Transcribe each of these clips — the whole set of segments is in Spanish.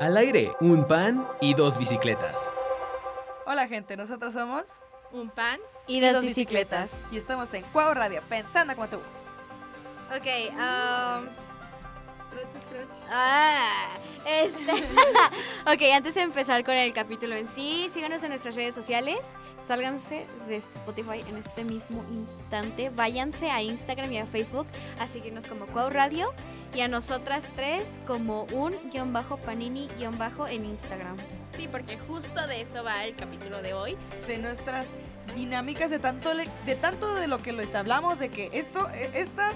Al aire, un pan y dos bicicletas. Hola gente, nosotros somos un pan y dos, bicicletas. Y estamos en Cuau Radio, pensando como tú. Ok, um... Scratch, scratch. Ah, este. ok, antes de empezar con el capítulo en sí, síganos en nuestras redes sociales. Sálganse de Spotify en este mismo instante. Váyanse a Instagram y a Facebook a seguirnos como Cuau Radio y a nosotras tres como un guion bajo panini guion bajo en Instagram. Sí, porque justo de eso va el capítulo de hoy. De nuestras dinámicas, de tanto, de tanto de lo que les hablamos, de que esto, e, esta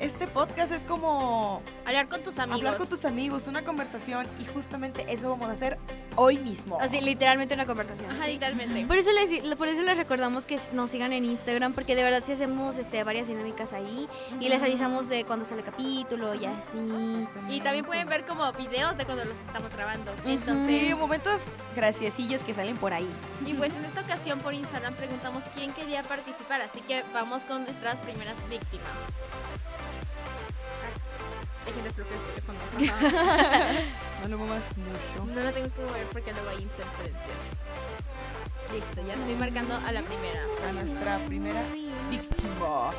este podcast es como hablar con tus amigos. Hablar con tus amigos, una conversación y justamente eso vamos a hacer hoy mismo. Así, literalmente una conversación. Ajá, literalmente. Por eso les por eso les recordamos que nos sigan en Instagram porque de verdad sí hacemos este varias dinámicas ahí y les avisamos de cuando sale el capítulo y así. Y también pueden ver como videos de cuando los estamos grabando. Entonces, sí, momentos graciosillos que salen por ahí. Y pues en esta ocasión por Instagram preguntamos quién quería participar, así que vamos con nuestras primeras víctimas. Dejen de el teléfono. no lo muevas mucho. No lo tengo que mover porque luego hay interferencia. Listo, ya estoy marcando a la primera. A nuestra primera víctima.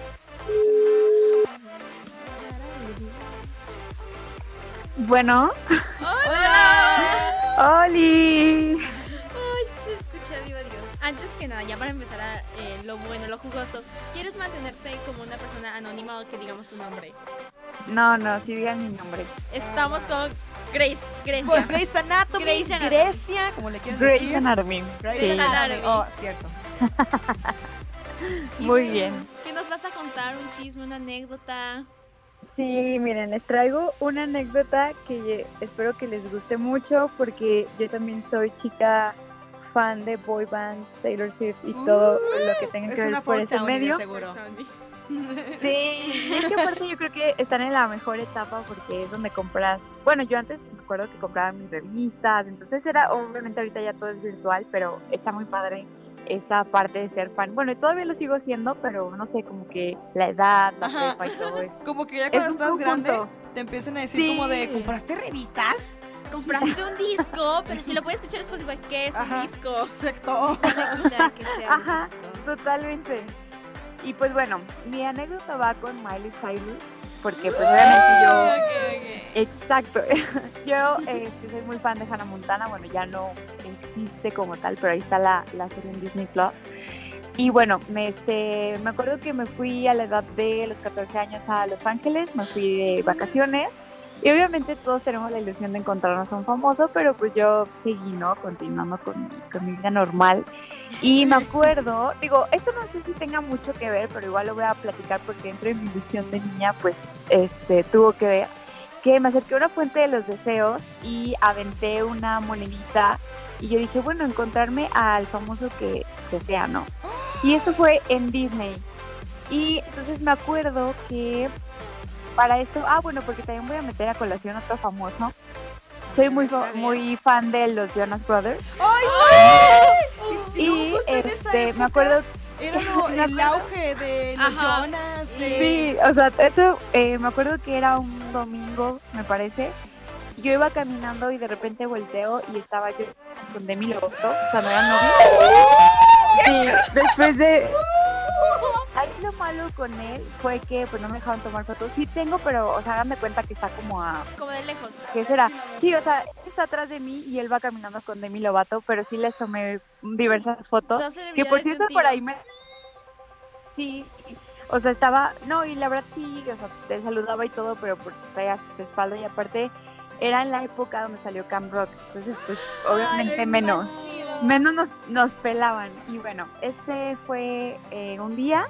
Bueno. ¡Hola! ¡Holi! Antes que nada, ya para empezar a, eh, lo bueno, lo jugoso, ¿quieres mantenerte como una persona anónima o que digamos tu nombre? No, no, sí digan mi nombre. Estamos con Grace, Grecia. Pues Grace Anatomy, Grace Anatomy. Grecia, como le quieran Grace decir. Anatomy. Grace Anatomy. Oh, cierto. Muy bien. ¿Qué nos vas a contar? ¿Un chisme, una anécdota? Sí, miren, les traigo una anécdota que espero que les guste mucho porque yo también soy chica fan de boy bands, Taylor Swift y todo lo que tenga que ver por ese medio. Seguro. Sí, es que aparte yo creo que están en la mejor etapa porque es donde compras, bueno, yo antes me acuerdo que compraba mis revistas, entonces era, obviamente ahorita ya todo es virtual, pero está muy padre esa parte de ser fan. Bueno, todavía lo sigo siendo, pero no sé, como que la edad, la prepa y todo eso. Como que ya cuando estás grande te empiezan a decir como de, ¿compraste revistas? Compraste un disco, pero si lo puedes escuchar después, ¿qué es un disco? Exacto. que sea Ajá, totalmente. Y pues bueno, mi anécdota va con Miley Cyrus, porque pues obviamente yo... Exacto. yo este, soy muy fan de Hannah Montana, bueno, ya no existe como tal, pero ahí está la, la serie en Disney Plus. Y bueno, me, este, me acuerdo que me fui a la edad de los 14 años a Los Ángeles, me fui de vacaciones. Y obviamente todos tenemos la ilusión de encontrarnos a un famoso, pero pues yo seguí, ¿no? Continuando con, con mi vida normal. Y me acuerdo, digo, esto no sé si tenga mucho que ver, pero igual lo voy a platicar porque dentro de mi ilusión de niña, pues, este, tuvo que ver que me acerqué a una fuente de los deseos y aventé una monedita y yo dije, bueno, encontrarme al famoso que desea, ¿no? Y eso fue en Disney. Y entonces me acuerdo que para esto, ah, bueno, porque también voy a meter a colación otro famoso. Soy muy muy fan de los Jonas Brothers. ¡Ay, Y este, me acuerdo era el auge de los Jonas. Sí, o sea, esto, eh, me acuerdo que era un domingo, me parece. Yo iba caminando y de repente volteo y estaba yo con Demi Lovato, o sea, no era novio. Sí, después de... Malo con él fue que pues no me dejaron tomar fotos. Sí tengo, pero, o sea, háganme cuenta que está como a... Como de lejos. ¿Qué será? Sí, o sea, está atrás de mí y él va caminando con Demi Lovato, pero sí les tomé diversas fotos. Que por cierto, por ahí me... Sí, o sea, estaba... No, y la verdad sí, o sea, te saludaba y todo, pero por traía su espalda y aparte era en la época donde salió Camp Rock, entonces pues obviamente menos, menos nos, nos, pelaban. Y bueno, este fue eh, un día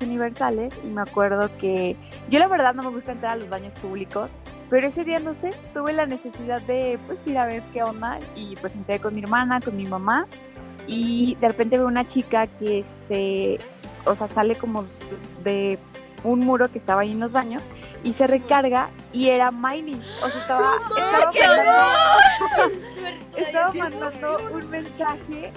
universales y me acuerdo que yo la verdad no me gusta entrar a los baños públicos, pero ese día no sé, tuve la necesidad de pues ir a ver qué onda y pues entré con mi hermana, con mi mamá y de repente veo una chica que este, o sea, sale como de un muro que estaba ahí en los baños y se recarga y era Miley. O sea, estaba, estaba mandando, estaba mandando un mensaje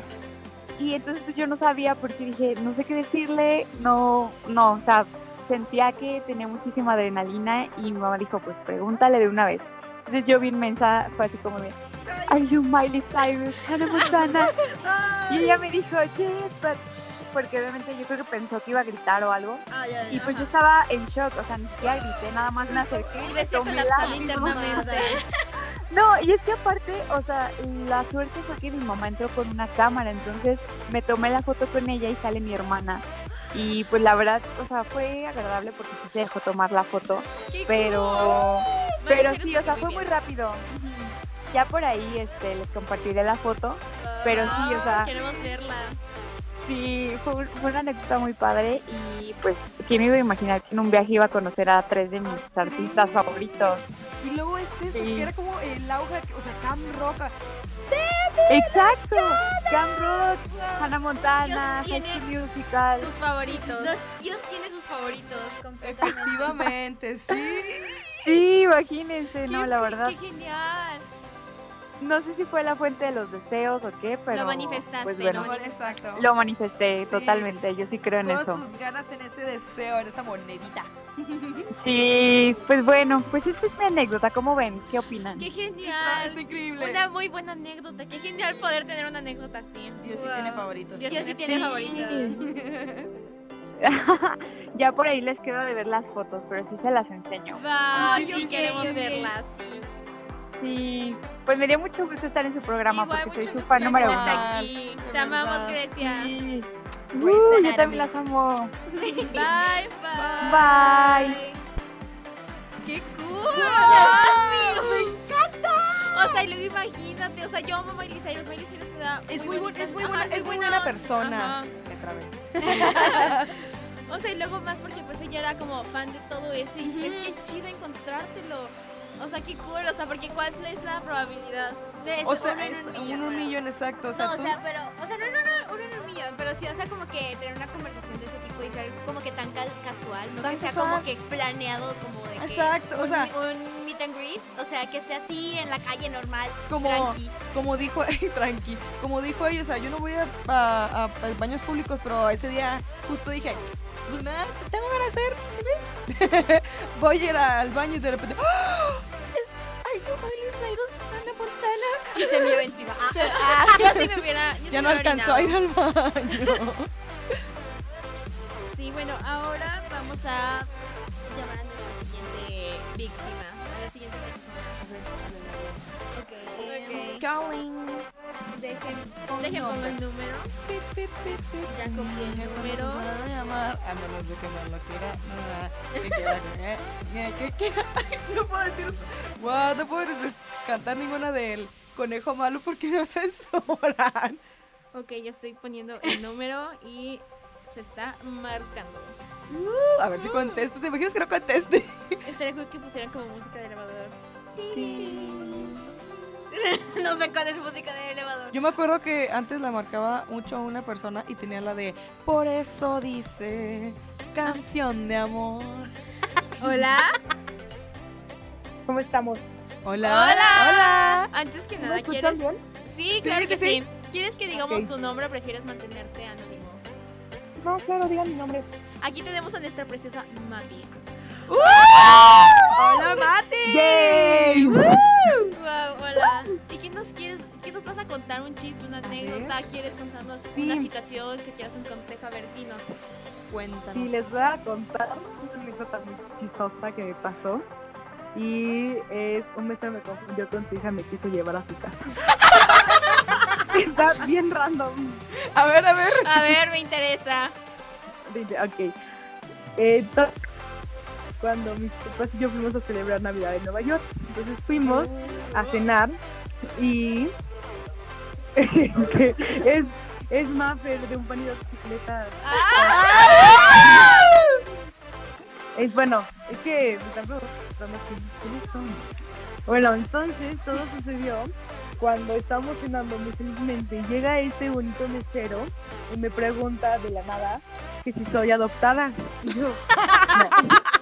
y entonces yo no sabía porque dije, no sé qué decirle, no, no, o sea, sentía que tenía muchísima adrenalina y mi mamá dijo, pues pregúntale de una vez. Entonces yo vi inmensa, fue así como de, Are you Miley Cyrus, Hannah Montana? Y ella me dijo, yes, but... Porque obviamente yo creo que pensó que iba a gritar o algo. Ah, ya, Y pues yo estaba en shock, o sea, ni siquiera grité, nada más me acerqué. Y decía tomé colapsar la- internamente. No, y es que aparte, o sea, la suerte fue que mi mamá entró con una cámara, entonces me tomé la foto con ella y sale mi hermana. Y pues la verdad, o sea, fue agradable porque sí se dejó tomar la foto, pero cool. pero sí, o sea, fue muy rápido. Ya por ahí este les compartiré la foto, pero sí, o sea, Queremos verla. Sí, fue, un- fue una anécdota muy padre y pues quién iba a imaginar que en un viaje iba a conocer a tres de mis artistas favoritos. Y luego es eso, Sí. que era como el auge, o sea, Cam Rock. Exacto, Cam Rock, Hannah Montana, High Musical. Sus favoritos. Los- Dios tiene sus favoritos completamente. Efectivamente, sí. Sí, imagínense, Qué no, la verdad. Qué genial. No sé si fue la fuente de los deseos o qué, pero. Lo manifestaste, pues, lo bueno, mani- Exacto. lo manifesté Sí. totalmente, yo sí creo en Todas eso. tus ganas en ese deseo, en esa monedita. Sí, pues bueno, pues esta es mi anécdota, ¿cómo ven? ¿Qué opinan? Qué genial. está increíble. Una muy buena anécdota. Qué genial poder tener una anécdota así. Dios sí Wow. tiene favoritos. Dios, Dios sí tiene Sí. favoritos. ya por ahí les quedo de ver las fotos, pero sí se las enseño. Va, Sí, sí, sí, sí, queremos sí. verlas. Sí, pues me dio mucho gusto estar en su programa Igual, porque soy su fan número uno. aquí. Te amamos. Grecia. Sí. Uh, yo también las amo. Bye, bye. Bye. ¡Qué cool! ¡Me encanta! O sea, y luego imagínate, o sea, yo amo a Miley Cyrus. Miley Cyrus me da. Es muy, es ajá, buena, es muy buena persona. Ajá. Me trabé. O sea, y luego más porque pues ella era como fan de todo eso y pues qué chido encontrártelo. O sea, qué cool, o sea, porque ¿cuál es la probabilidad? O sea, uno es un un, millón, un millón exacto. O sea, no, o sea, pero, o sea, no, no, no, uno en un millón, pero sí, o sea, como que tener una conversación de ese tipo y ser como que tan casual, no Tan que sea casual. como que planeado, como de que Exacto, o un, sea- un meet and greet, o sea, que sea así en la calle normal, Como- tranqui. como dijo, tranqui, como dijo ella, o sea, yo no voy a, a- a baños públicos, pero ese día justo dije, pues me da, tengo de hacer, voy a ir al baño y de repente, ay, Y se me iba encima. Ah, Yo sí me hubiera. yo sí Ya no me hubiera alcanzó a ir al baño. Sí, bueno, ahora vamos a llamar a nuestra siguiente víctima. A la siguiente persona. Ok. eh, Calling. Dejen, dejen pongo el número. Pip, pip, pip, pip. Ya copié el número. Van a llamar, a menos de que no lo quiera. no, que quiera. Ay, No puedo decir. Wow, no puedo des- cantar ninguna del conejo malo porque nos censuran. Ok, ya estoy poniendo el número y se está marcando. Uh, a ver si contesta. ¿Te imaginas que no conteste? Estaría cool que pusieran como música de elevador. no sé cuál es música de elevador. Yo me acuerdo que antes la marcaba mucho una persona y tenía la de Por eso dice canción de amor. Hola. ¿Cómo estamos? Hola. Hola. Hola. Antes que ¿Me nada, ¿quieres? bien? Sí, claro sí, que sí. sí. ¿Quieres que digamos tu nombre o prefieres mantenerte anónimo? No, claro, digan mi nombre. Aquí tenemos a nuestra preciosa Mati. Hola, Mati. ¡Yay! Wow, hola. ¿Y qué nos quieres? ¿Qué nos vas a contar? ¿Un chiste, una anécdota? ¿Quieres contarnos una situación que quieras un consejo? A ver, dinos. Cuéntanos. Sí, les voy a contar una anécdota muy chistosa que me pasó. Y es un mesero me confundió con su hija, me quiso llevar a su casa. Está bien random. A ver, a ver. A ver, me interesa. Dice, ok. To- cuando mis papás y yo fuimos a celebrar Navidad en Nueva York. Entonces fuimos a cenar y es, es Maffer de un pan y dos bicicletas. Es bueno, es que me están preguntando quién- quiénes son. Bueno, entonces todo sucedió cuando estábamos cenando muy felizmente. Llega este bonito mesero y me pregunta de la nada que si soy adoptada. Y yo,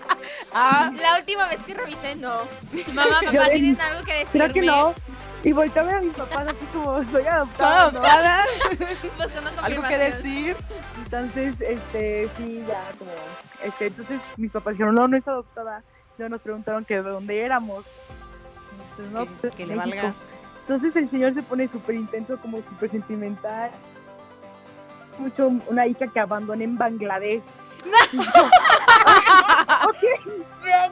Ah, La última vez que revisé, no. Mamá, papá, ¿tienen algo que decirme? creo que no. Y volteé a ver a mis papás así como, soy ¿son adoptada. ¿no?". adoptadas? Buscando ¿Algo que decir? Entonces, este, sí, ya como, este, entonces mis papás dijeron, no, no es adoptada. Luego nos preguntaron que de dónde éramos. Entonces, no, Que, pues, que le valga. Entonces el señor se pone súper intenso, como súper sentimental. Mucho una hija que abandoné en Bangladesh. Yo, ok,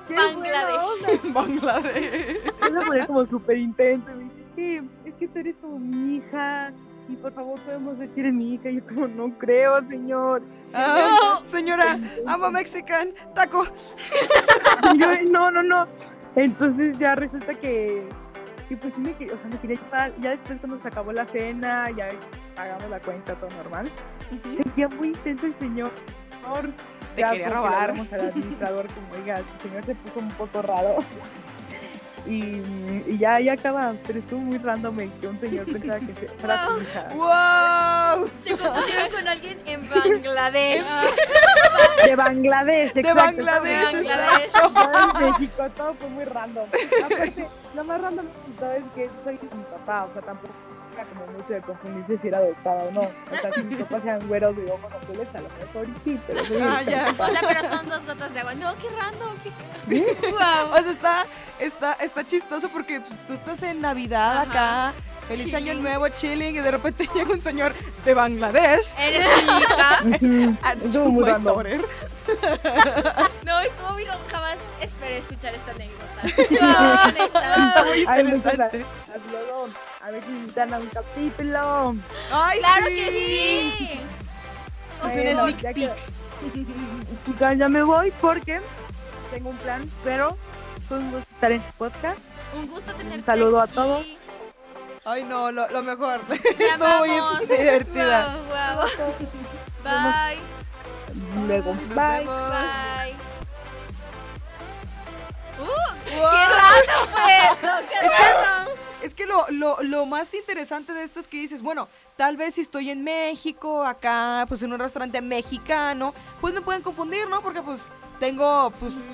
Bangladesh. Bangladesh. Se pone como súper intenso. y que tú eres como mi hija. Y por favor podemos decir mi hija. Y yo como, no creo, señor. Ah, señora, amo Mexican, taco. Y yo, no, no, no. Entonces ya resulta que, pues sí me o sea, me quería llevar. Ya después cuando se acabó la cena, ya pagamos la cuenta, todo normal. Sentía muy intenso el señor. Te Ya quería robar. hablamos al administrador como, oiga, el señor se puso un poco raro. Y, y ya, ya acaba, pero estuvo muy random que un señor pensaba que fuera su hija. ¡Wow! Te confundieron con alguien en Bangladesh. De Bangladesh, De exacto. Bangladesh. Bangladesh. Estaba en México, todo fue muy random. Aparte, lo más random de todo es que soy mi papá, o sea, tampoco como mucho de confundirse si era adoptada o no. O sea, si mis papás eran güeros de ojos azules, a lo mejor y sí, pero soy Ah, ya. O sea, pero son dos gotas de agua. No, qué random. Qué... Wow. O sea, está, está, está chistoso porque pues, tú estás en Navidad Ajá. acá. Feliz año Chilling. nuevo, chilling, y de repente llega un señor de Bangladesh. Eres mi hija. Ujú. a Estuvo muy random. Torer. No, estuvo bien. Jamás esperé escuchar esta anécdota. Wow, Está muy interesante. A ver si invitan a un capítulo. Ay, Claro sí. que sí. Es un sneak peek. Chicas, ya me voy porque tengo un plan, pero fue un gusto estar en tu podcast. Un gusto tenerte Un saludo a todos. Ay, no, lo, lo mejor. Te Estuvo muy divertida. Wow, wow. Bye. Luego, Nos bye. vemos. Bye. Uh, Wow. ¡Qué raro fue eso! ¡Qué raro! Es que lo, lo, lo más interesante de esto es que dices, bueno, tal vez si estoy en México, acá, pues en un restaurante mexicano, pues me pueden confundir, ¿no? Porque pues tengo, pues, pues,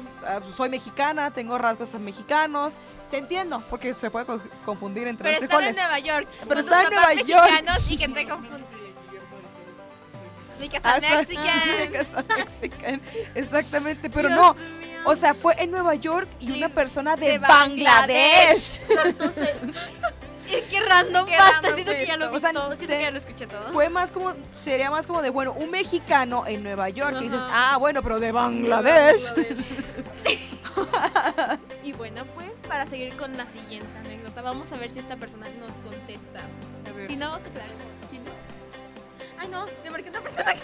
soy mexicana, tengo rasgos mexicanos. Te entiendo, porque se puede co- confundir entre Pero los están en. Nueva York. Pero con está tus en Nueva York. mexicanos y que te confunden. Ah. Exactamente, pero Dios no. mío. O sea, fue en Nueva York y una persona de, de Bangladesh. Eh, Qué random. Qué Basta, random siento que ya lo vi O sea, todo. Siento que ya lo escuché todo. Fue más como, sería más como de, bueno, un mexicano en Nueva York. Y dices, ah, bueno, pero de Bangladesh. y bueno, pues para seguir con la siguiente anécdota, vamos a ver si esta persona nos contesta. Si no, se quedará como, ¿quién es? Ay, no, le marqué una persona que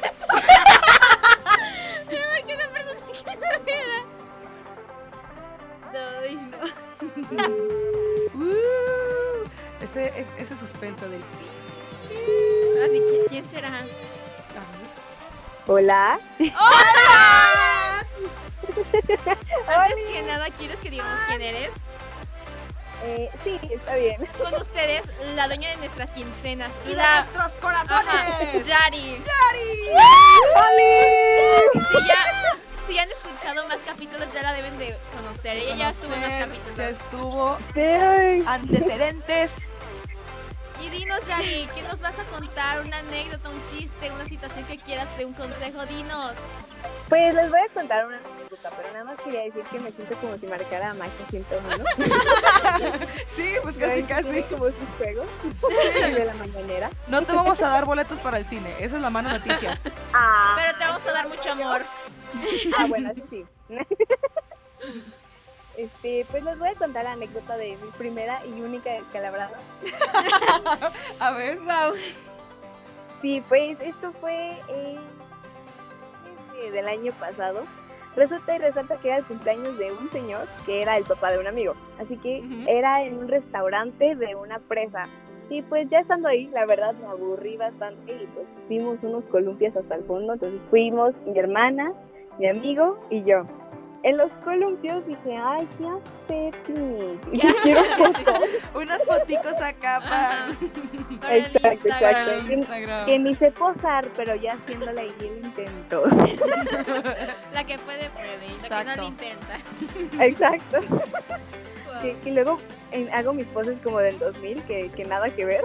Le marqué una persona que no era. No. Ese, es- ese suspenso del... Así que, ¿quién será? Hola. Antes que nada, ¿quieres que digamos quién eres? Eh, sí, está bien. Con ustedes, la dueña de nuestras quincenas, ¡Y de la nuestros Ajá, corazones! Yari. ¡Oli! Si ya, si ya han escuchado más capítulos, ya la deben de conocer. Ella ya estuvo en más capítulos. Que estuvo Sí. antecedentes. Y dinos, Yari, ¿qué nos vas a contar? ¿Una anécdota, un chiste, una situación que quieras de un consejo? Dinos. Pues les voy a contar una anécdota, pero nada más quería decir que me siento como si marcara magia 101. Sí, pues casi, casi. Como sus juegos de la mañanera. No te vamos a dar boletos para el cine. Esa es la mala noticia. Ah, Pero te vamos a dar mucho amor. ah bueno, así sí. Este, pues les voy a contar la anécdota de mi primera y única descalabrada. A ver. Wow. Sí, pues esto fue eh, del año pasado. Resulta y resalta que era el cumpleaños de un señor que era el papá de un amigo. Así que era en un restaurante de una presa. Y pues ya estando ahí, la verdad me aburrí bastante y pues vimos unos columpios hasta el fondo. Entonces fuimos mi hermana, mi amigo y yo. En los columpios dije, ay, qué hace picnic. Ya. Quiero fotos. Unas foticos acá para, el Exacto, Instagram. exacto. Instagram. Que ni sé posar, pero ya haciéndole ahí el intento. La que puede, puede. Y la que Exacto. no lo intenta. Exacto. Wow. Que, que luego en- hago mis poses como del 2000, que, que nada que ver.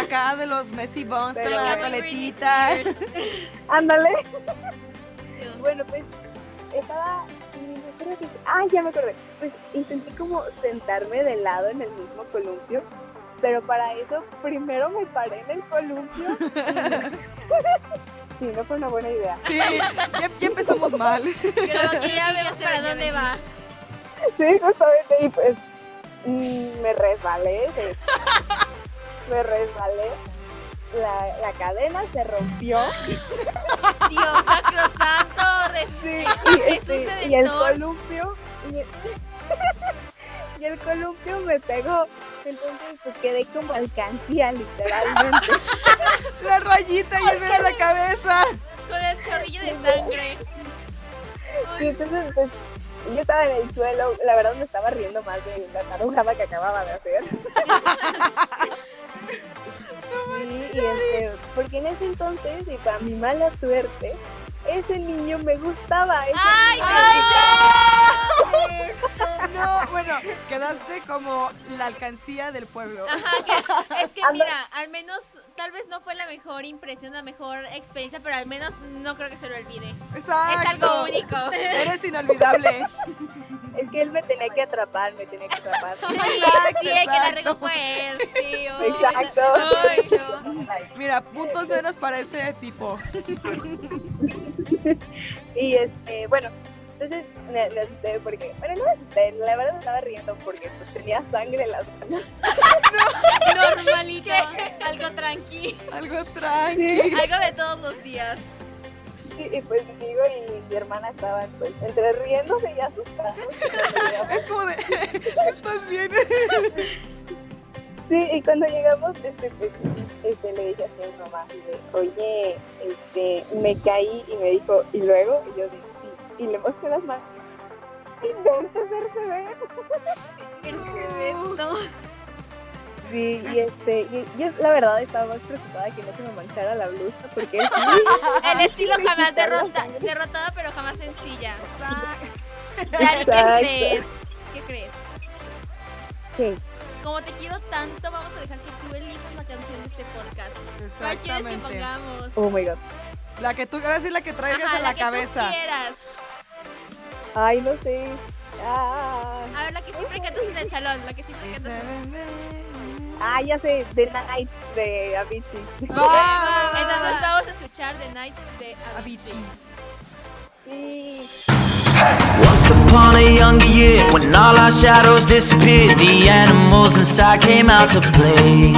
Acá de los Messi Bones con Pero- la Acá Britney paletita. Ándale. Bueno, pues estaba creo que... Ah, ya me acordé. Pues intenté como sentarme de lado en el mismo columpio, pero para eso primero me paré en el columpio. sí, no fue una buena idea. Sí, ya, ya empezamos mal. Creo que ya vemos para dónde va. Sí, justamente, y pues mm, me resbalé, me resbalé, la, la cadena se rompió Dios sacrosanto, sí, Jesús este, y el columpio y el, y el columpio me pegó, entonces pues quedé como alcancía literalmente. La rayita y el medio de la cabeza. con el chorrillo de sangre. Y entonces pues yo estaba en el suelo, la verdad me estaba riendo más de la tarugada que acababa de hacer. ese entonces, y para mi mala suerte, ese niño me gustaba. ese ¡Ay, No, bueno, quedaste como la alcancía del pueblo. Ajá, que- es que mira, al menos, tal vez no fue la mejor impresión, la mejor experiencia, pero al menos no creo que se lo olvide. Exacto. Es algo único. Eres inolvidable. Que él me tenía que atrapar, me tenía que atrapar. Sí, Exacto, sí, que la exacto. regó fue él. Sí, oh, Exacto. Ay, yo. Mira, puntos menos para ese tipo. Y este, bueno, entonces me, me asusté porque, bueno, no me asusté, la verdad me estaba riendo porque pues tenía sangre en las manos. Normalito. Algo tranqui. Algo tranqui. Algo de todos los días. Sí, y pues mi amigo y mi hermana estaban pues entre riéndose y asustados. Es como de, ¿estás bien? Sí, y cuando llegamos, este, pues, este, le dije así a mi mamá, y de, oye, este, me caí, y me dijo, ¿y luego? Y yo dije, sí, y le mostré las manos. Intenta hacerse ver. El cemento. Sí, y este, y, yo la verdad estaba más preocupada que no se me manchara la blusa, porque es El estilo jamás la derrota, derrotada, pero jamás sencilla. Exacto. Yari, ¿qué crees? ¿Qué crees? Sí. Como te quiero tanto, vamos a dejar que tú elijas la canción de este podcast. ¿Cuál quieres que Exactamente. pongamos? Oh my god. La que tú, ahora sí la que traigas Ajá, en la, que tú cabeza. quieras. Ay, no sé. Ah, A ver, la que siempre cantas en el salón, la que siempre cantas en ah, ya sé, The Night de Avicii. Ah, ah, Va. Ah, entonces vamos a escuchar The Nights de Avicii. Avicii. Sí. Once upon a younger year, when all our shadows disappeared, the animals inside came out to play.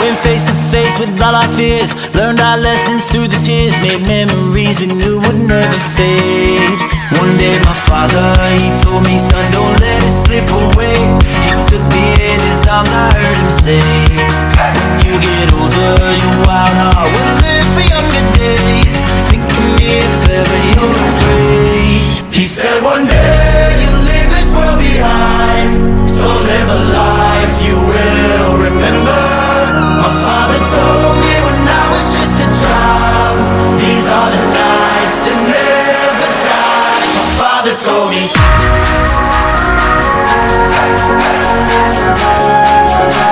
Went face to face with all our fears, learned our lessons through the tears, made memories we knew would never fade. One day my father, he told me, son, don't let it slip away. Took me in his arms, I heard him say, When you get older, your wild heart will live for younger days. Think of me if ever you're afraid. He said one day you'll leave this world behind, so live a life you will remember. My father told me when I was just a child, these are the nights that never die. My father told me. I'm not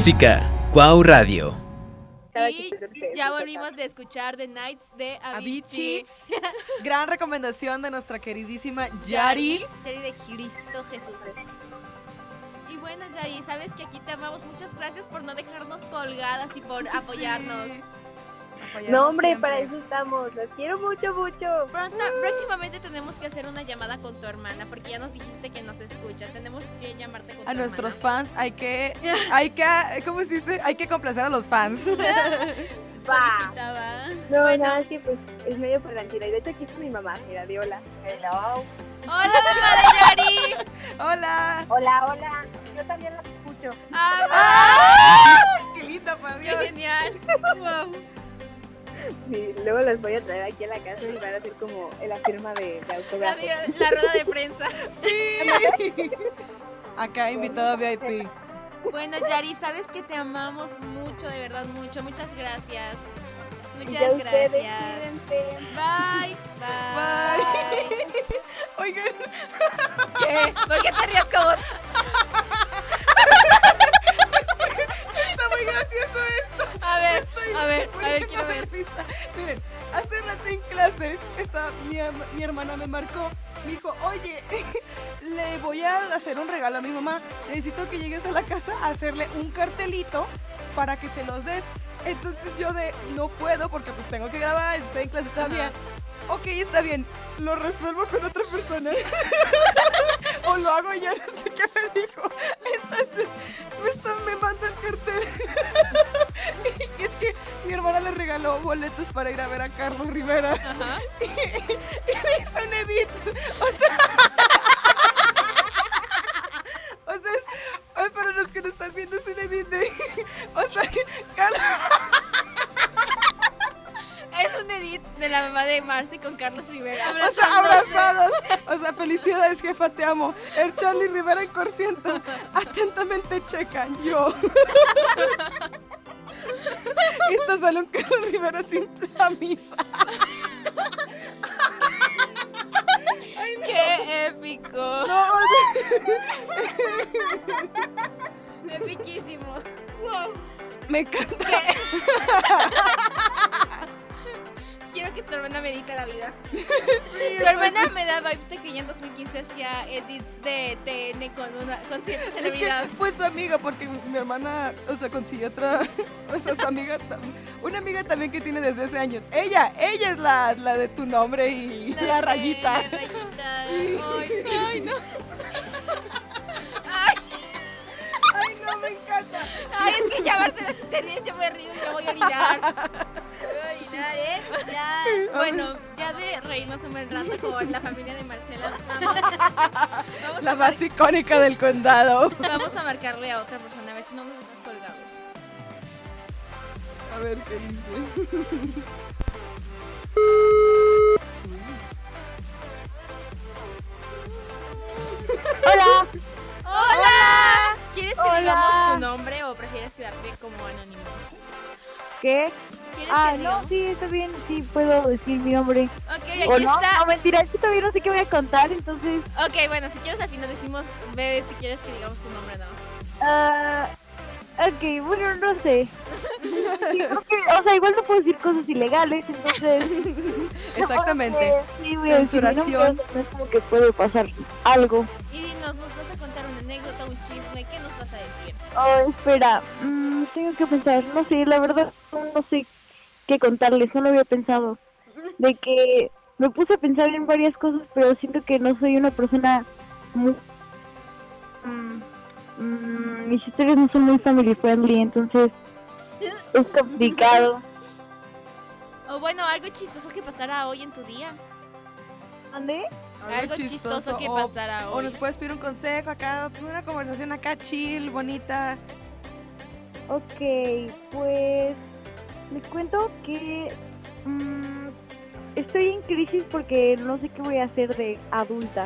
Música, Cuau Radio. Y ya volvimos de escuchar The Nights de Avicii. Avicii. Gran recomendación de nuestra queridísima Yari. Yari de Cristo Jesús. Y bueno, Yari, sabes que aquí te amamos. Muchas gracias por no dejarnos colgadas y por apoyarnos. Sí. No, hombre, siempre. para eso estamos. Los quiero mucho, mucho. Pronto, próximamente tenemos que hacer una llamada con tu hermana porque ya nos dijiste que nos escucha. Tenemos que llamarte con A tu nuestros hermana. fans hay que, hay que, ¿cómo se dice? Hay que complacer a los fans. No, Bueno. nada, sí, pues es medio parlanchina. Y de hecho aquí está mi mamá, mira, de hola. Hello. Hola, mamá de Yari. Hola. Hola, hola. Yo también la escucho. Ah, ¡Ay, qué linda, por ¡Qué Dios! genial! Wow. Sí, luego las voy a traer aquí a la casa y van a hacer como la firma de, de La, autógrafo. la rueda de prensa. Sí. Acá invitado VIP. Bueno, Yari, sabes que te amamos mucho, de verdad, mucho. Muchas gracias. Muchas gracias. cuídense. Bye. Bye. Oigan, ¿Qué? ¿Por qué te rías como? está muy gracioso esto. A ver, a ver, a ver, quiero ver. Miren, hace rato en clase, esta, mi, mi hermana me marcó. Me dijo, oye, le voy a hacer un regalo a mi mamá. Necesito que llegues a la casa a hacerle un cartelito para que se los des. Entonces yo de, no puedo porque pues tengo que grabar, estoy en clase todavía. Ok, está bien, lo resuelvo con otra persona. o lo hago yo, no sé qué me dijo. Entonces, me, está, me manda el cartel. y es que mi hermana le regaló boletos para ir a ver a Carlos Rivera. Ajá. y me hizo un edit. O sea. o sea, es. para los que no están viendo, es un edit de. o sea, Carlos. La mamá de Marcy con Carlos Rivera. O sea, abrazados. O sea, felicidades, jefa, te amo. El Charlie Rivera en Corciento. Atentamente checa, yo. Esto sale un Carlos Rivera sin camisa. ¡Qué épico! No, Epiquísimo. me encanta. Quiero que tu hermana medite la vida. tu hermana me da vibes de que ella en 2015 hacía edits de TN con una con cierta Es que celebridad. fue su amiga porque mi hermana, o sea, consiguió otra, o sea, su amiga, una amiga también que tiene desde hace años. Ella, ella es la, la de tu nombre y la, de- rayita. la rayita. Ay, ay, no. Ay, Ay, no, me encanta. ay, es que llamarse las histerias yo me río y me voy a orinar. ¿eh? Ya. Bueno, ya de reírnos un buen rato con la familia de Marcela. Vamos, La más icónica del condado. Vamos a marcarle a otra persona a ver si no nos dejan colgados. A ver qué dice. Hola. ¡Hola! ¿Quieres que Hola. digamos tu nombre o prefieres quedarte como anónimo? ¿Qué? ¿Quieres Ah, que no, sí, está bien. Sí, puedo decir mi nombre. Ok, ¿O no? está. No, mentira, es que todavía no sé qué voy a contar, entonces... Ok, bueno, si quieres al final decimos, bebé, si quieres que digamos tu nombre, ¿no? ah ok, bueno, no sé. Sí, o sea, igual no puedo decir cosas ilegales, entonces... Exactamente. Sí, voy a decir Censuración. no es como que puede pasar algo. Y dinos, nos vas a contar una anécdota, un chisme, ¿qué nos vas a decir? Oh, espera, mm, tengo que pensar, no sé, la verdad no sé qué contarles, no lo había pensado. De que me puse a pensar en varias cosas, pero siento que no soy una persona muy... mm, mm, mis historias no son muy family friendly, entonces es complicado. O bueno, algo chistoso que pasara hoy en tu día. ¿Dónde? Algo chistoso que o- pasara O hoy. nos puedes pedir un consejo acá, una conversación acá chill, bonita. Ok, pues les cuento que mm, estoy en crisis porque no sé qué voy a hacer de adulta.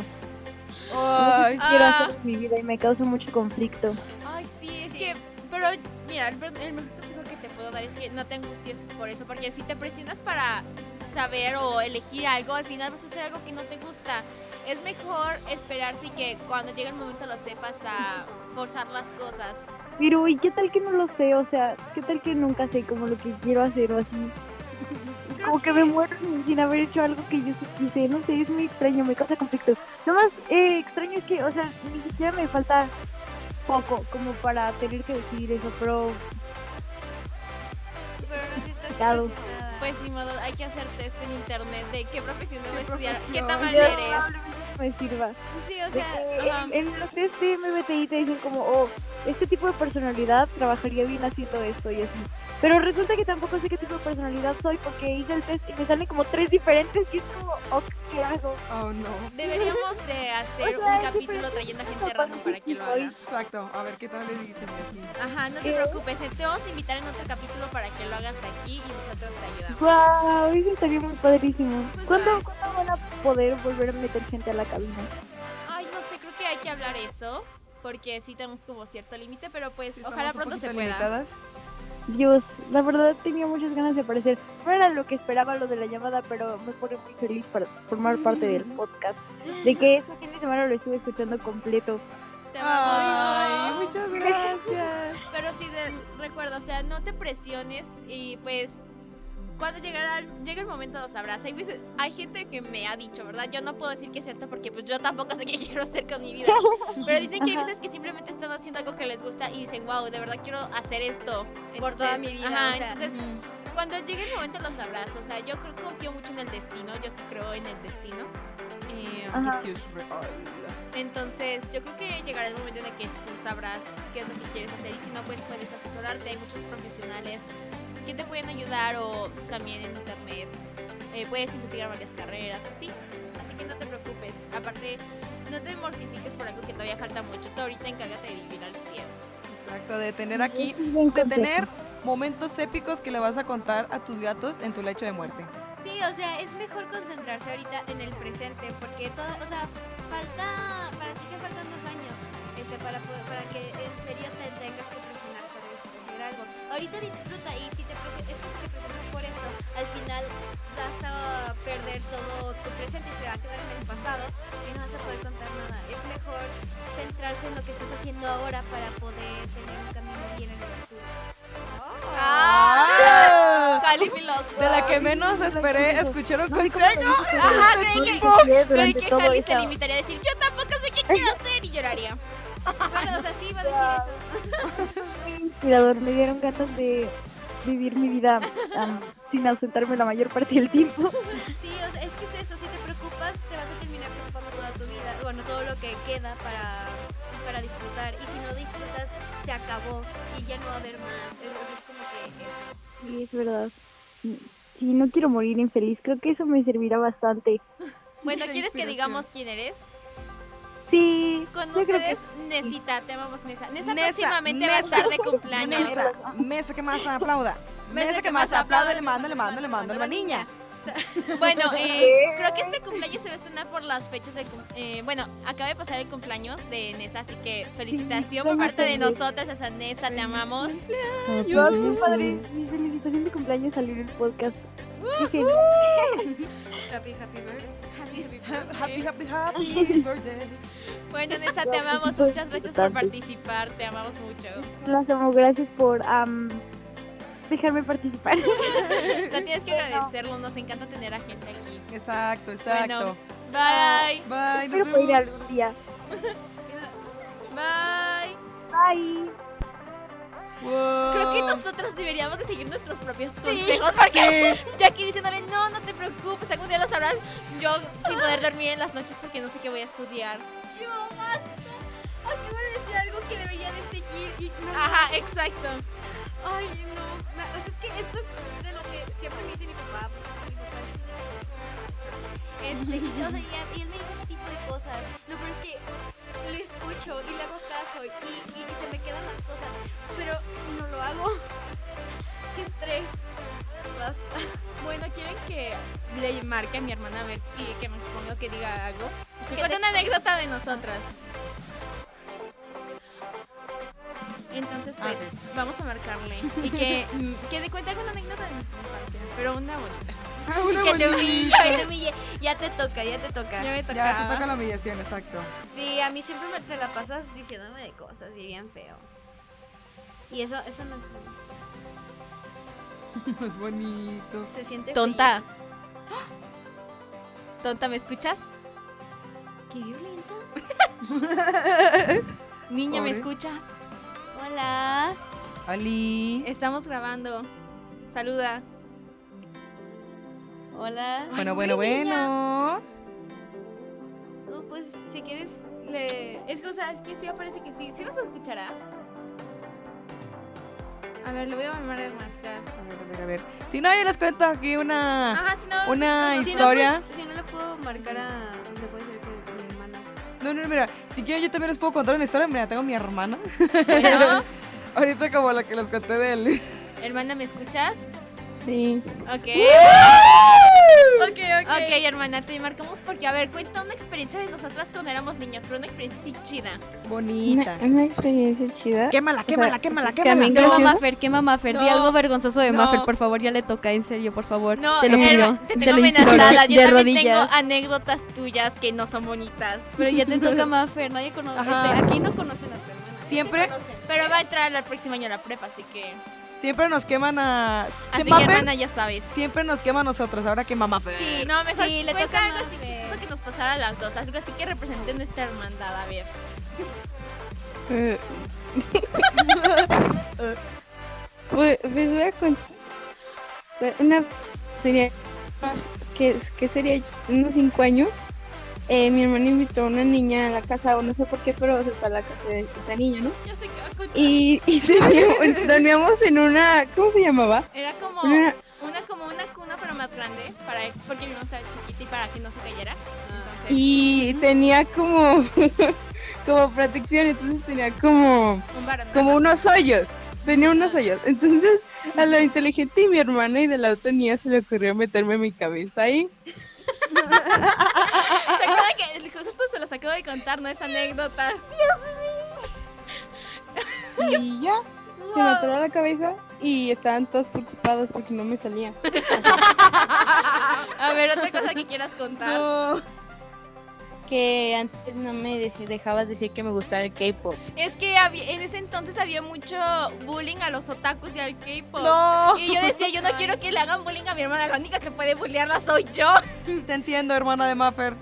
Ay, Ah. quiero hacer en mi vida y me causa mucho conflicto. Ay, sí, es que, pero mira, el, el mejor consejo que te puedo dar es que no te angusties por eso, porque si te presionas para saber o elegir algo, al final vas a hacer algo que no te gusta. Es mejor esperarse y que cuando llegue el momento lo sepas a forzar las cosas. Pero, ¿y qué tal que no lo sé? O sea, ¿qué tal que nunca sé como lo que quiero hacer o así? Como que me muero sin- sin haber hecho algo que yo sí quise, no sé, es muy extraño, me causa conflicto. Lo más eh, extraño es que, o sea, ni siquiera me falta poco como para tener que decidir eso, pero Pero no si estás. Pues ni modo, hay que hacer test en internet de qué profesión debo ¿Qué estudiar, qué ya eres. Me sirva. Sí, o sea, ajá. en, en los test de MBTI te dicen como, oh, este tipo de personalidad trabajaría bien haciendo esto y así. Pero resulta que tampoco sé qué tipo de personalidad soy porque hice el test y me salen como tres diferentes y es como, oh, ¿qué hago? Oh, no. Deberíamos de hacer O sea, un capítulo trayendo a gente random para que lo haga. Exacto. A ver qué tal le dicen así. Ajá, no te ¿Qué? preocupes, eh, te vamos a invitar en otro capítulo para que lo hagas aquí y nosotros te ayudamos. Wow, eso estaría muy padrísimo. Pues, ¿Cuándo, ay. ¿Cuándo van a poder volver a meter gente a la cabina? Ay, no sé, creo que hay que hablar eso, porque sí tenemos como cierto límite, pero pues Sí, ojalá pronto se pueda. limitadas. Dios, la verdad tenía muchas ganas de aparecer. No era lo que esperaba lo de la llamada, pero me pone muy feliz para formar parte del podcast. De que este fin de semana lo estuve escuchando completo. Te. Ay, muchas gracias. Pero sí, de, recuerda, o sea, no te presiones y pues cuando llegará, llegue el momento lo sabrás. Hay, veces, hay gente que me ha dicho, ¿verdad? Yo no puedo decir que es cierto porque pues yo tampoco sé qué quiero hacer con mi vida. Pero dicen que hay veces que simplemente están haciendo algo que les gusta y dicen, wow, de verdad quiero hacer esto. Por toda Entonces, mi vida, Ajá, o sea. entonces cuando llegue el momento lo sabrás. O sea, yo creo, confío mucho en el destino. Yo sí creo en el destino. Eh, entonces, yo creo que llegará el momento en el que tú sabrás qué es lo que quieres hacer y si no, pues puedes asesorarte. Hay muchos profesionales que te pueden ayudar o también en internet eh, puedes investigar varias carreras, así. Así que no te preocupes. Aparte, no te mortifiques por algo que todavía falta mucho. Tú ahorita encárgate de vivir al 100. Exacto, de tener aquí, de tener momentos épicos que le vas a contar a tus gatos en tu lecho de muerte. Sí, o sea, es mejor concentrarse ahorita en el presente, porque todo, o sea, falta, para ti que faltan dos años, este, para, poder- para que en serio te tengas que presionar por escoger algo. Ahorita disfruta y si te presionas, es que si te presionas por eso, al final vas a perder todo tu presente y se va a quedar en el pasado y no vas a poder contar nada. Es mejor centrarse en lo que estás haciendo ahora para poder tener un camino bien en el futuro. ¡Ah! Cali filósofo. De la que menos esperé escuchar un consejo. Ajá, creí que- Creí que todo Jali se limitaría a decir, yo tampoco sé qué quiero hacer y lloraría. Bueno, o sea, sí iba a decir eso. Muy inspirador, me dieron ganas de vivir mi vida sin ausentarme la mayor parte del tiempo. Sí, o sea, es que es eso, si te preocupas, te vas a terminar preocupando toda tu vida, bueno, todo lo que queda para, para disfrutar. Y si no disfrutas, se acabó y ya no va a haber más. Entonces es como que eso. Sí, es verdad. Sí, no quiero morir infeliz, creo que eso me servirá bastante. Bueno, ¿quieres que digamos quién eres? Sí, Con yo creo que ustedes, Nesita, te amamos Nesa. Nesa, Nesa, próximamente va a Nesa. estar de cumpleaños. Mesa, mesa que más aplauda. Mesa que más aplauda, le mando, le mando, le mando a la niña. Bueno, eh, creo que este cumpleaños se va a estrenar por las fechas de... Eh, bueno, acaba de pasar el cumpleaños de Nesa, así que felicitación por parte de nosotras, esa Nesa, te amamos. Todas muy padres. Mi felicitación de cumpleaños salió en el podcast. Qué genial. Happy, happy birthday. Happy, happy, happy birthday. Bueno, Nesa, te amamos. Muchas gracias por participar, te amamos mucho. Las amo, gracias por dejarme participar. No tienes que agradecerlo, nos encanta tener a gente aquí. Exacto, exacto. Bye, Bye, Espero nos ir algún día. bye. Bye. Wow. Creo que nosotros deberíamos de seguir nuestros propios consejos porque yo aquí diciéndole, no, no te preocupes, algún día lo sabrás. Yo sin poder dormir en las noches porque no sé qué voy a estudiar. Yo, basta. Acabo de decir algo que debería de seguir y no. Ajá, exacto. Ay, no. O sea, es que esto es de lo que siempre me dice mi papá. mi Este, y, o sea, y, él me dice este tipo de cosas. Lo peor es que lo escucho y le hago caso y, y- y se me quedan las cosas, pero no lo hago. Qué estrés. Basta. Bueno, ¿quieren que le marque a mi hermana a ver y que me exponga que diga algo? Que cuente te una anécdota de nosotras. Entonces, pues, vamos a marcarle. Y que, mm, que de cuente alguna anécdota de nuestra infancia, pero una bonita. Ah, una Que te humille, que te humille. Ya te toca, ya te toca. Ya me Ya tocaba. te toca la humillación, exacto. Sí, a mí siempre me te la pasas diciéndome de cosas y bien feo. Y eso, eso no es bonito. Es bonito. Se siente Tonta. Tonta, ¿me escuchas? Qué violenta. Niña, ¿me escuchas? Hola. Ali. Estamos grabando. Saluda. Hola. Bueno, bueno, bueno. Uh, pues si quieres, le. Es que, o sea, es que sí parece que sí. ¿Sí vas a escuchar? ah? A ver, le voy a llamar a marcar. A ver, a ver, a ver. Si no, yo les cuento aquí una, Ajá, si no. una no, historia. si no le puedo marcar a. No, no, mira, si quieren yo también les puedo contar una historia. Mira, tengo a mi hermana. Bueno, Ahorita como la que les conté de él. hermana, ¿me escuchas? Sí. Ok. Ok, ok. Ok, hermana, te marcamos porque, a ver, cuenta una experiencia de nosotras cuando éramos niñas, pero una experiencia así chida. Bonita. Una, una experiencia chida. Quémala, quémala, quémala, quémala. Quema gracioso. Maffer, quema Maffer. Di No. algo vergonzoso de No. Maffer, por favor, ya le toca, en serio, por favor. No, te lo pido. te te tengo lo imploro, amenazada. Yo de también rodillas. tengo anécdotas tuyas que no son bonitas. Pero ya te toca Maffer, nadie conoce. Este, aquí no conocen a hermana. Siempre, Pero va a entrar al próximo año a la prepa, así que. Siempre nos queman a. Así que, hermana, ya sabes. siempre nos quema a nosotros. Ahora que mamá. Sí, no, mejor Sí, le toca algo así chistoso que nos pasara a las dos. Algo así que represente nuestra hermandad. A ver. Pues, pues voy a contar una sería que, que sería unos cinco años eh, mi hermano invitó a una niña a la casa o no sé por qué pero se fue a la casa de esta niña no Ya sé contar. y, y dormíamos, dormíamos en una ¿cómo se llamaba? Era como una- una, como una cuna, pero más grande. Para, porque mi mamá estaba chiquita y para que no se cayera. Entonces, y tenía como como protección entonces tenía como un como unos hoyos. Tenía unos hoyos. Entonces, a lo inteligente y mi hermana y de la otra niña se le ocurrió meterme mi cabeza ahí. ¿Se acuerdan que justo se los acabo de contar, no? Esa anécdota. Y ya, se me atoró la cabeza y estaban todos preocupados porque no me salía. A ver, otra cosa que quieras contar. No. Que antes no me de- dejabas decir que me gustaba el K-pop. Es que había- en ese entonces había mucho bullying a los otakus y al K-pop. No. Y yo decía, yo no quiero que le hagan bullying a mi hermana, la única que puede bullearla soy yo. Te entiendo, hermana de Maffer.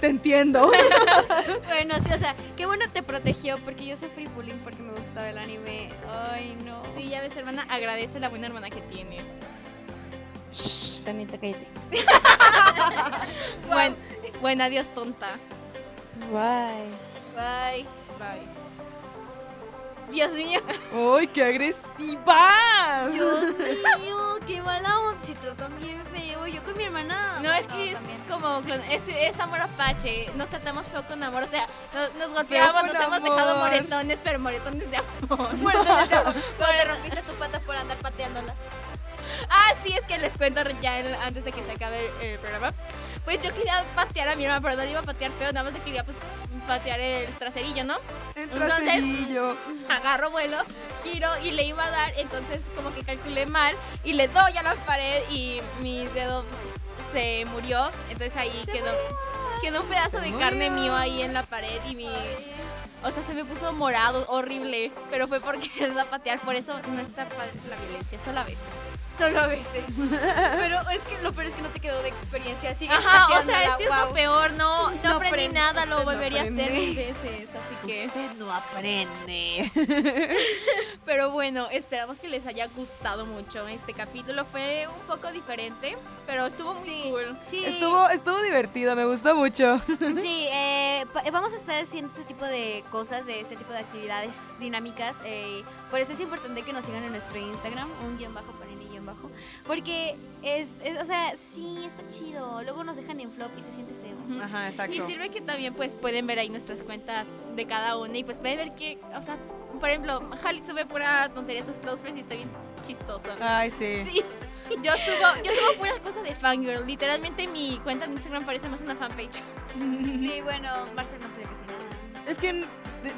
Te entiendo. Bueno, sí, o sea, qué bueno te protegió porque yo sufrí bullying porque me gustaba el anime. Ay, no. Sí, ya ves, hermana, agradece la buena hermana que tienes. Shh, Tanita, cállate. Buen, buen adiós, tonta. Bye. Bye. Bye. Dios mío. ¡Ay, qué agresivas! Dios mío, qué mala onda. Se tratan bien feo. Yo con mi hermana. No, es que es también. como, con, es, es amor apache. Nos tratamos feo con amor. O sea, nos, nos golpeamos, nos hemos dejado moretones, pero moretones de amor. Moretones de amor. Cuando te rompiste tu pata por andar pateándola. Ah, sí, es que les cuento ya antes de que se acabe el, el programa. Pues yo quería patear a mi hermana, pero no le iba a patear feo, nada más le quería pues patear el traserillo, ¿no? El Entonces- traserillo. agarro vuelo, giro y le iba a dar, entonces como que calculé mal y le doy a la pared y mi dedo pues, se murió, entonces ahí quedó quedó un pedazo Se de carne mío ahí en la pared y mi o sea, se me puso morado, horrible, pero fue porque él va a patear, por eso no está padre la violencia, solo a veces. Solo a veces. Pero es que lo peor es que no te quedó de experiencia. Sigue Ajá, o sea, es que es lo peor, no, no, No aprendí aprende, nada, lo no volvería a hacer mil veces, así que... Usted no aprende. Pero bueno, esperamos que les haya gustado mucho este capítulo. Fue un poco diferente, pero estuvo muy Sí. cool. Sí, Estuvo, estuvo divertido, me gustó mucho. Sí, eh, vamos a estar haciendo este tipo de cosas, de este tipo de actividades dinámicas. eh, por eso es importante que nos sigan en nuestro Instagram, un guion bajo, panini guion bajo. Porque es, es- o sea, sí, está chido. Luego nos dejan en flop y se siente feo. Ajá, exacto. Y sirve que también pues pueden ver ahí nuestras cuentas de cada una y pues pueden ver que, o sea, por ejemplo, Halit sube pura tontería a sus close friends y está bien chistoso. ¿no? Ay, sí. Sí. Yo subo, yo subo pura cosa de fangirl. Literalmente mi cuenta de Instagram parece más una fanpage. Sí, bueno, Marcel no sube casi nada. Es que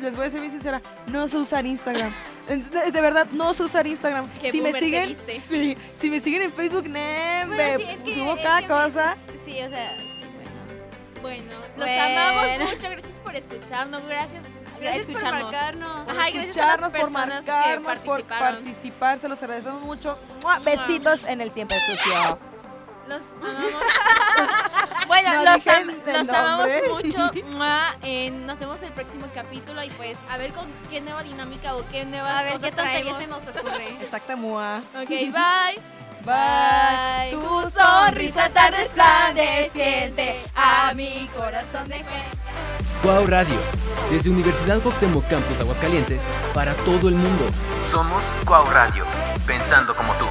les voy a ser bien sincera, no sé usar Instagram. De, de verdad, no sé usar Instagram. Qué si me siguen, sí, si me siguen en Facebook, nem, Bueno, sí, es que- subo es cada que- cosa. Sí, o sea, sí, bueno. Bueno, los Bueno. amamos mucho. Gracias por escucharnos. Gracias Gracias por marcarnos. Ajá, gracias a las escucharnos, por que marcarnos, por participar, se los agradecemos mucho. ¡Mua! Besitos en el siempre sucio. Los amamos. bueno, No los, am- amamos mucho. Mua, eh, nos vemos el próximo capítulo y pues a ver con qué nueva dinámica o qué nuevas A ver qué tontería se nos ocurre. Exacta mua. Ok, bye. Bye. Tu sonrisa tan resplandeciente a mi corazón de. Cuau Radio, desde Universidad Cuauhtémoc Campus Aguascalientes, para todo el mundo. Somos Cuau Radio, pensando como tú.